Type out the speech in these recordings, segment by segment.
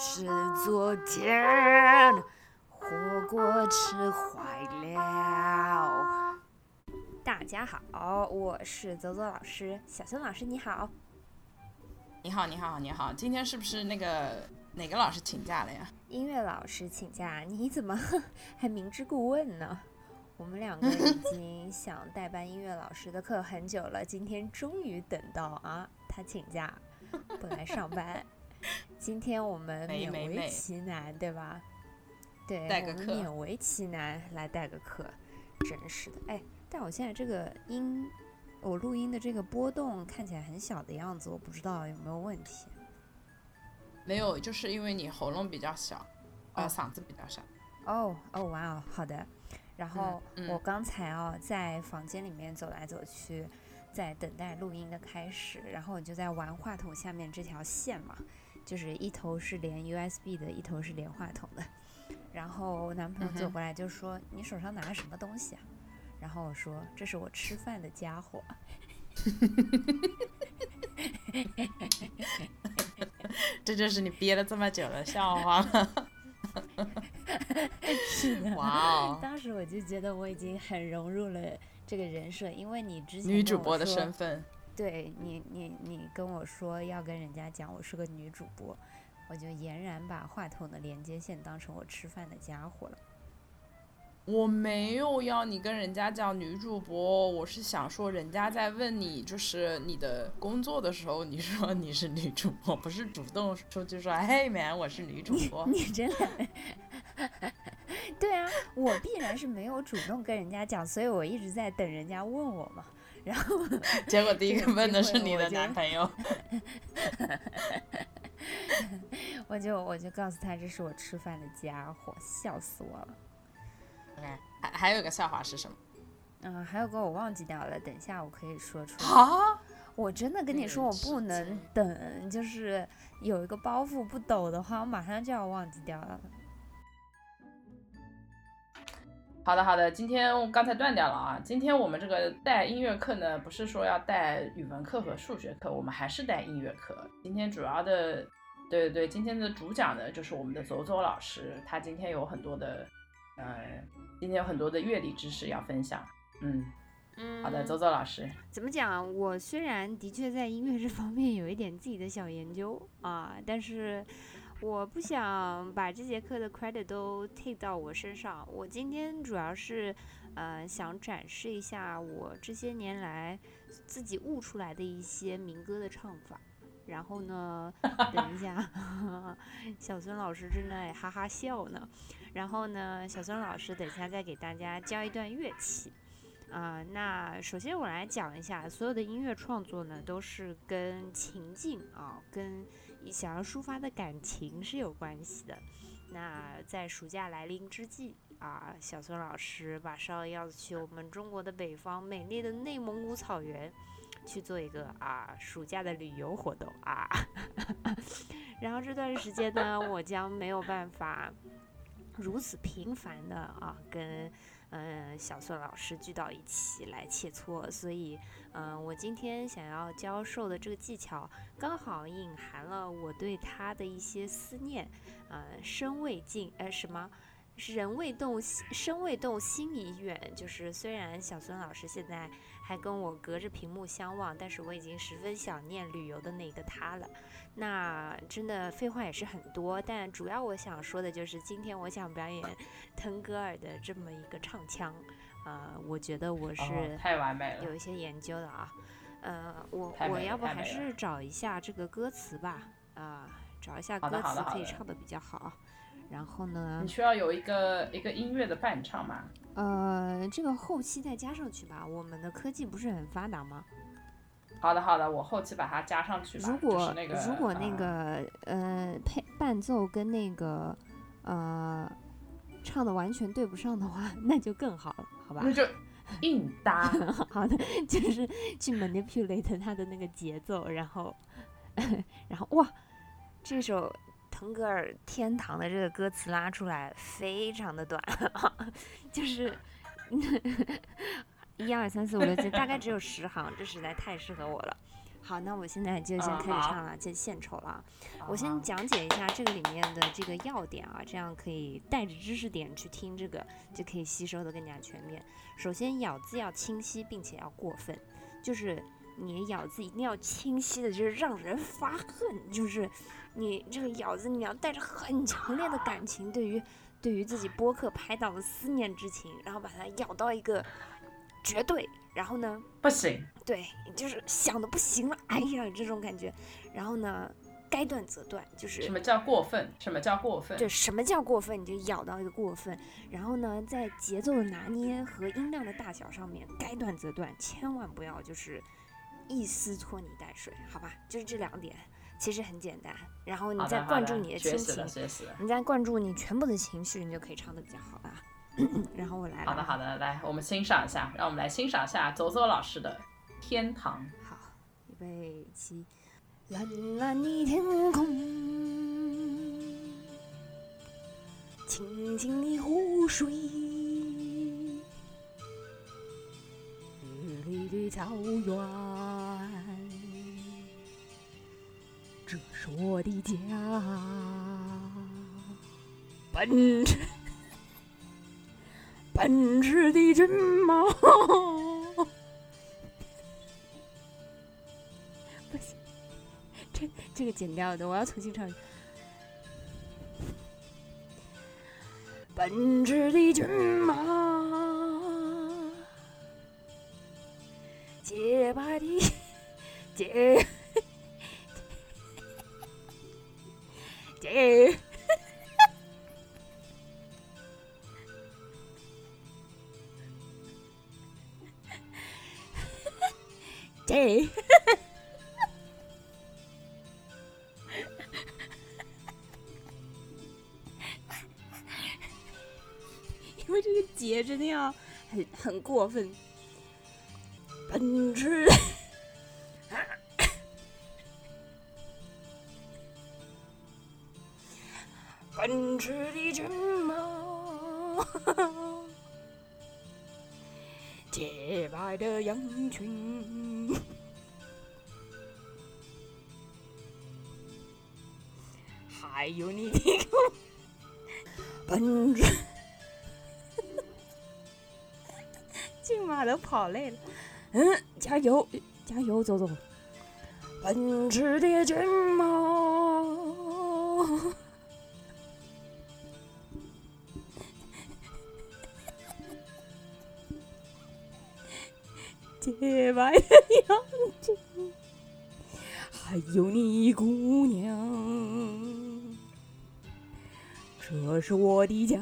是昨天火锅吃坏了。大家好，我是泽泽老师，小孙老师你好。你好，你好，你好，今天是不是那个哪个老师请假了呀？音乐老师请假，你怎么还明知故问呢？我们两个已经想代班音乐老师的课很久了，今天终于等到啊，他请假不来上班。今天我们勉为其难，对吧？对，我们勉为其难来带个课，真是的。哎，但我现在这个音，我录音的这个波动看起来很小的样子，我不知道有没有问题。没有，就是因为你喉咙比较小，呃，嗓子比较小。哦哦，哇哦，好的。然后我刚才哦在房间里面走来走去，在等待录音的开始，然后我就在玩话筒下面这条线嘛。就是一头是连 USB 的，一头是连话筒的。然后我男朋友走过来就说：“你手上拿了什么东西啊？”然后我说：“这是我吃饭的家伙。”这就是你憋了这么久的笑话了。是的。哇哦！当时我就觉得我已经很融入了这个人设，因为你之前女主播的身份。对你，你你跟我说要跟人家讲我是个女主播，我就俨然把话筒的连接线当成我吃饭的家伙了。我没有要你跟人家讲女主播，我是想说人家在问你就是你的工作的时候，你说你是女主播，不是主动出去说嘿 man 我是女主播。你真的？对啊，我必然是没有主动跟人家讲，所以我一直在等人家问我嘛。然后，结果第一个问的是你的男朋友，我就我就告诉他这是我吃饭的家伙，笑死我了。OK，还还有个笑话是什么？嗯，还有个我忘记掉了，等一下我可以说出来。啊！我真的跟你说我不能等，就是有一个包袱不抖的话，我马上就要忘记掉了。好的好的，今天刚才断掉了啊。今天我们这个带音乐课呢，不是说要带语文课和数学课，我们还是带音乐课。今天主要的，对对对，今天的主讲呢就是我们的走走老师，他今天有很多的，呃，今天有很多的乐理知识要分享。嗯嗯，好的，走走老师，怎么讲？我虽然的确在音乐这方面有一点自己的小研究啊，但是。我不想把这节课的 credit 都 take 到我身上。我今天主要是，呃，想展示一下我这些年来自己悟出来的一些民歌的唱法。然后呢，等一下，小孙老师正在哈哈笑呢。然后呢，小孙老师等一下再给大家教一段乐器。啊，那首先我来讲一下，所有的音乐创作呢，都是跟情境啊，跟。想要抒发的感情是有关系的。那在暑假来临之际啊，小孙老师马上要去我们中国的北方美丽的内蒙古草原去做一个啊暑假的旅游活动啊。然后这段时间呢，我将没有办法如此频繁的啊跟。嗯，小孙老师聚到一起来切磋，所以，嗯，我今天想要教授的这个技巧，刚好隐含了我对他的一些思念。呃，身未尽，呃，什么？人未动，身未动，心已远。就是虽然小孙老师现在还跟我隔着屏幕相望，但是我已经十分想念旅游的那个他了。那真的废话也是很多，但主要我想说的就是今天我想表演腾格尔的这么一个唱腔。呃，我觉得我是太完美了，有一些研究的啊。呃，我我要不还是找一下这个歌词吧？啊，找一下歌词可以唱的比较好。然后呢？你需要有一个一个音乐的伴唱吗？呃，这个后期再加上去吧。我们的科技不是很发达吗？好的，好的，我后期把它加上去吧。如果那个如果那个呃配伴奏跟那个呃唱的完全对不上的话，那就更好了，好吧？那就硬搭。好的，就是去 manipulate 它的那个节奏，然后 然后哇，这首。腾格尔《天堂》的这个歌词拉出来非常的短，就是 一二三四五六七，大概只有十行，这实在太适合我了。好，那我现在就先开始唱了，这献丑了。我先讲解一下这个里面的这个要点啊，这样可以带着知识点去听这个，就可以吸收的更加全面。首先，咬字要清晰，并且要过分，就是你的咬字一定要清晰的，就是让人发恨，就是你这个咬字你要带着很强烈的感情，对于对于自己播客拍到的思念之情，然后把它咬到一个绝对。然后呢？不行，对，就是想的不行了，哎呀，这种感觉。然后呢，该断则断，就是什么叫过分？什么叫过分？对，什么叫过分？你就咬到一个过分。然后呢，在节奏的拿捏和音量的大小上面，该断则断，千万不要就是一丝拖泥带水，好吧？就是这两点，其实很简单。然后你再灌注你的亲情，你再灌注你全部的情绪，你就可以唱的比较好了。然后我来。好的，好的，来，我们欣赏一下，让我们来欣赏一下左左老师的《天堂》。好，预备起。蓝蓝的天空，清清的湖水，绿绿的草原，这是我的家。奔驰。奔驰的骏马，不行，这这个剪掉的，我要重新唱。奔驰的骏马，洁白的洁洁。因为这个节真的要很很过分。奔驰，奔驰的骏马，洁白的羊群。还有你的奔驰，妈都跑累了。嗯，加油，加油，走走。奔驰的骏马，洁白的羊群，还有你姑娘。这是我的家，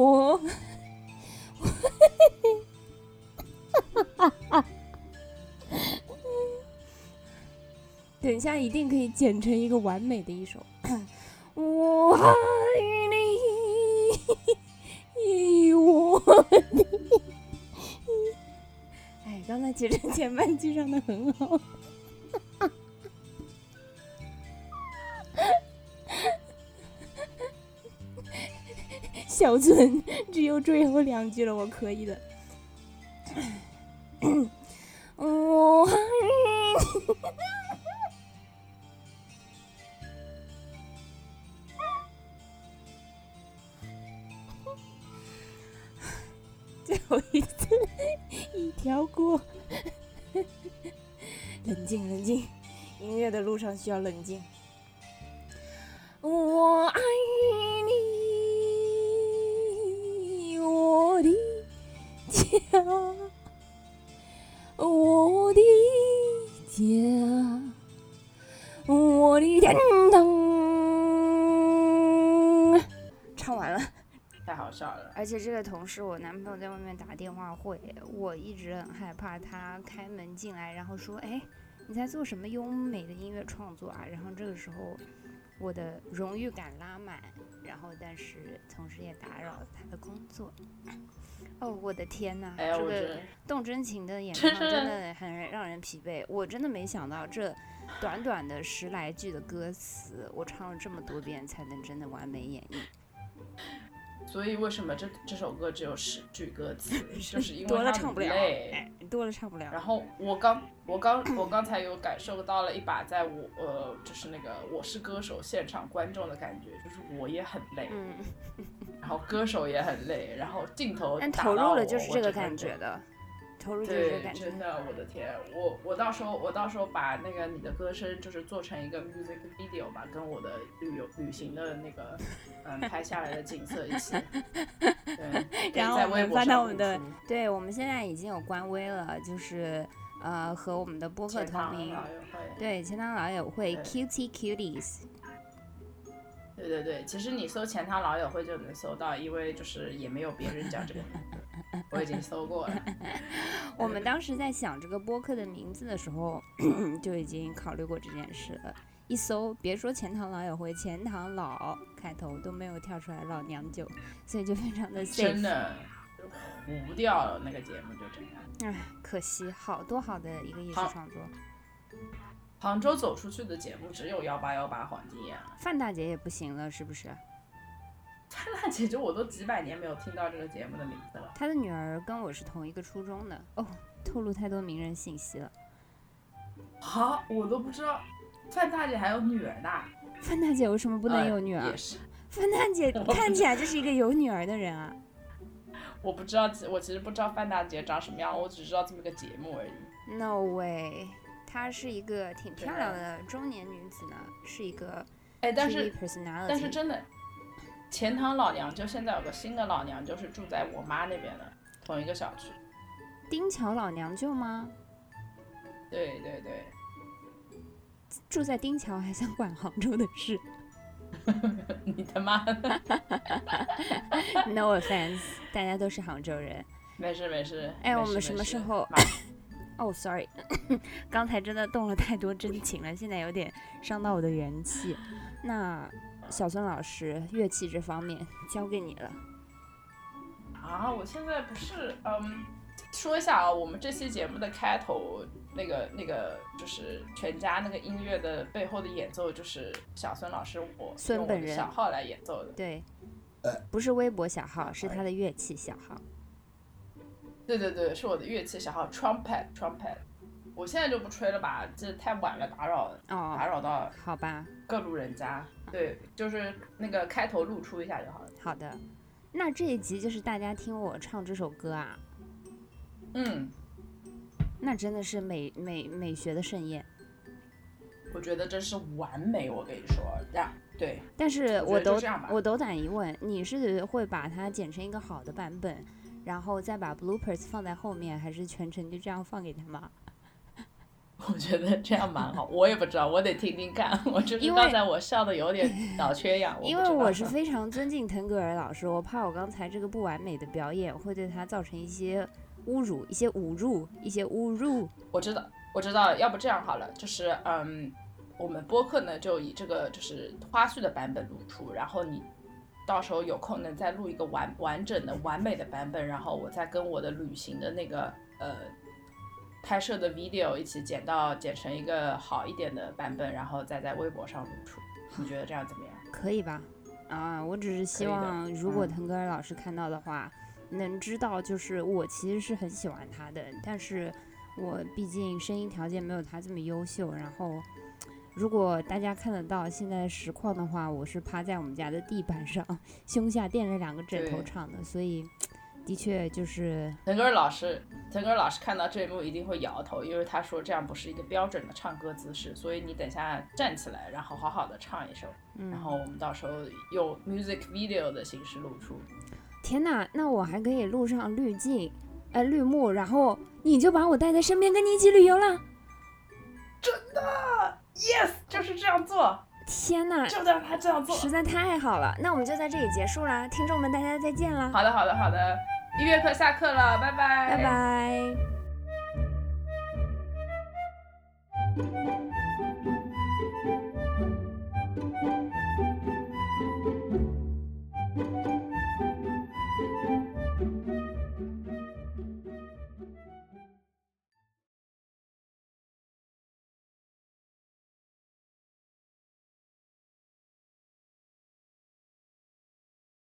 我，等一下一定可以剪成一个完美的一首，我爱你。我的，哎，刚才其实前半句唱的很好，小村只有最后两句了，我可以的。我爱你。最后一次，一条过。冷静，冷静，音乐的路上需要冷静。我爱而且这个同事，我男朋友在外面打电话会，我一直很害怕他开门进来，然后说：“哎，你在做什么优美的音乐创作啊？”然后这个时候，我的荣誉感拉满，然后但是同时也打扰了他的工作。哦，我的天呐，这个动真情的演唱真的 很让人疲惫。我真的没想到这短短的十来句的歌词，我唱了这么多遍才能真的完美演绎。所以为什么这这首歌只有十句歌词，就是因为多了唱不了，累。哎，多了唱不了。然后我刚我刚 我刚才有感受到了一把在我呃就是那个我是歌手现场观众的感觉，就是我也很累，嗯，然后歌手也很累，然后镜头但投入了就是这个感觉的，投入就是这个对，感觉。真。的，我的天，我我到时候我到时候把那个你的歌声就是做成一个 music video 吧，跟我的旅游旅行的那个嗯拍下来的景色一起，对，然后我们发到我们的上对，我们现在已经有官微了，就是呃和我们的播客同名，对，钱塘老友会对。Cutie Cuties，对对对，其实你搜钱塘老友会就能搜到，因为就是也没有别人叫这个名字，我已经搜过了。我们当时在想这个播客的名字的时候，就已经考虑过这件事了。一搜，别说钱塘老友会，钱塘老开头都没有跳出来老娘舅，所以就非常的。真的糊掉了那个节目就这样。唉，可惜，好多好的一个艺术创作。杭州走出去的节目只有幺八幺八黄金眼了，范大姐也不行了，是不是？范大姐就我都几百年没有听到这个节目的名字了。她的女儿跟我是同一个初中的。哦，透露太多名人信息了。好，我都不知道范大姐还有女儿呢，范大姐为什么不能呃有女儿也？是，范大姐 看起来就是一个有女儿的人啊。我不知道，我其实不知道范大姐长什么样，我只知道这么个节目而已。No way，她是一个挺漂亮的中年女子呢，是一个哎，但是。但是真的，钱塘老娘舅现在有个新的老娘舅是住在我妈那边的同一个小区。丁桥老娘舅吗？对对对，住在丁桥还想管杭州的事 你他妈？No offense，大家都是杭州人。没事没事。哎，我们什么时候马哦、s o r r y 刚才真的动了太多真情了，现在有点伤到我的元气。那小孙老师，乐器这方面交给你了。啊，我现在不是嗯，说一下啊，我们这期节目的开头那个那个就是全家那个音乐的背后的演奏，就是小孙老师我用我的孙本人小号来演奏的。对，不是微博小号，是他的乐器小号。对对对，是我的乐器小号 trumpet trumpet。我现在就不吹了吧，这太晚了，打扰打哦，扰到好吧，各路人家。对，就是那个开头露出一下就好了。好的。那这一集就是大家听我唱这首歌啊，嗯，那真的是美美美学的盛宴。我觉得这是完美，我跟你说，让对。但是我我斗觉得就这样吧我斗胆一问，你是会把它剪成一个好的版本，然后再把 bloopers 放在后面，还是全程就这样放给他吗？我觉得这样蛮好，我也不知道，我得听听看。我就是因为刚才我笑的有点脑缺氧，因为我是非常尊敬腾格尔老师，我怕我刚才这个不完美的表演会对他造成一些侮辱、一些侮辱、一些侮辱。我知道，我知道，要不这样好了，就是嗯，我们播客呢就以这个就是花絮的版本录出，然后你到时候有空能再录一个完完整的完美的版本，然后我再跟我的旅行的那个呃拍摄的 video 一起剪到剪成一个好一点的版本，然后再在微博上露出。你觉得这样怎么样？可以吧？啊，我只是希望，如果嗯腾格尔老师看到的话，能知道，就是我其实是很喜欢他的，但是我毕竟声音条件没有他这么优秀。然后，如果大家看得到现在实况的话，我是趴在我们家的地板上，胸下垫着两个枕头唱的，所以的确就是腾格尔老师，腾格尔老师看到这一幕一定会摇头，因为他说这样不是一个标准的唱歌姿势，所以你等下站起来，然后好好的唱一首，嗯然，后我们到时候用 music video 的形式露出。天哪，那我还可以录上滤镜，呃，绿幕，然后你就把我带在身边，跟你一起旅游了。真的，yes，就是这样做，天哪，就让他这样做。实在太好了，那我们就在这里结束啦，听众们，大家再见啦，好的，好的，好的，音乐课下课了，拜拜，拜拜。